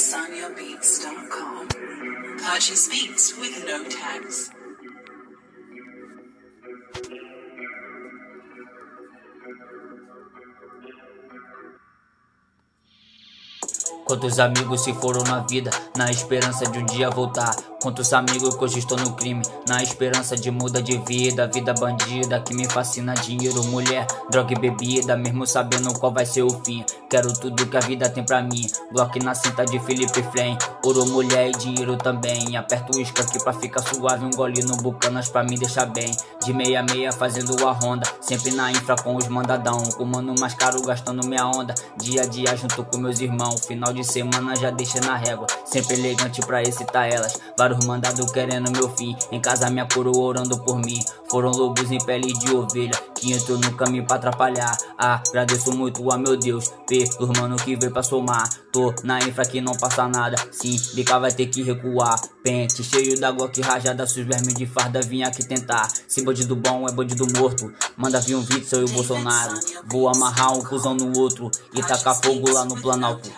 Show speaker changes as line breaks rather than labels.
SanyaBeats.com. Purchase beats with no tags.
Quantos amigos se foram na vida, na esperança de um dia voltar. Quantos amigos que hoje estão no crime, na esperança de muda de vida. Vida bandida que me fascina, dinheiro, mulher, droga e bebida, mesmo sabendo qual vai ser o fim. Quero tudo que a vida tem pra mim. Bloco na cinta de Felipe Flame, ouro, mulher e dinheiro também. Aperto o isca aqui pra ficar suave, um gole no bucanas pra me deixar bem. De meia meia fazendo a ronda, sempre na infra com os mandadão. Com mano mais caro gastando minha onda, dia a dia junto com meus irmãos. Final de semana já deixa na régua, sempre elegante pra excitar elas. Mandados querendo meu fim, em casa minha coroa orando por mim. Foram lobos em pele de ovelha, que entrou no caminho pra atrapalhar. Ah, agradeço muito a meu Deus, pelos mano que veio pra somar. Tô na infra que não passa nada, sim, bica vai ter que recuar. Pente cheio da glock rajada, seus vermes de farda vinha aqui tentar. Se bandido bom é bandido morto, manda vir um Witzel e o Bolsonaro. Vou amarrar um cuzão no outro e tacar fogo lá no Planalto.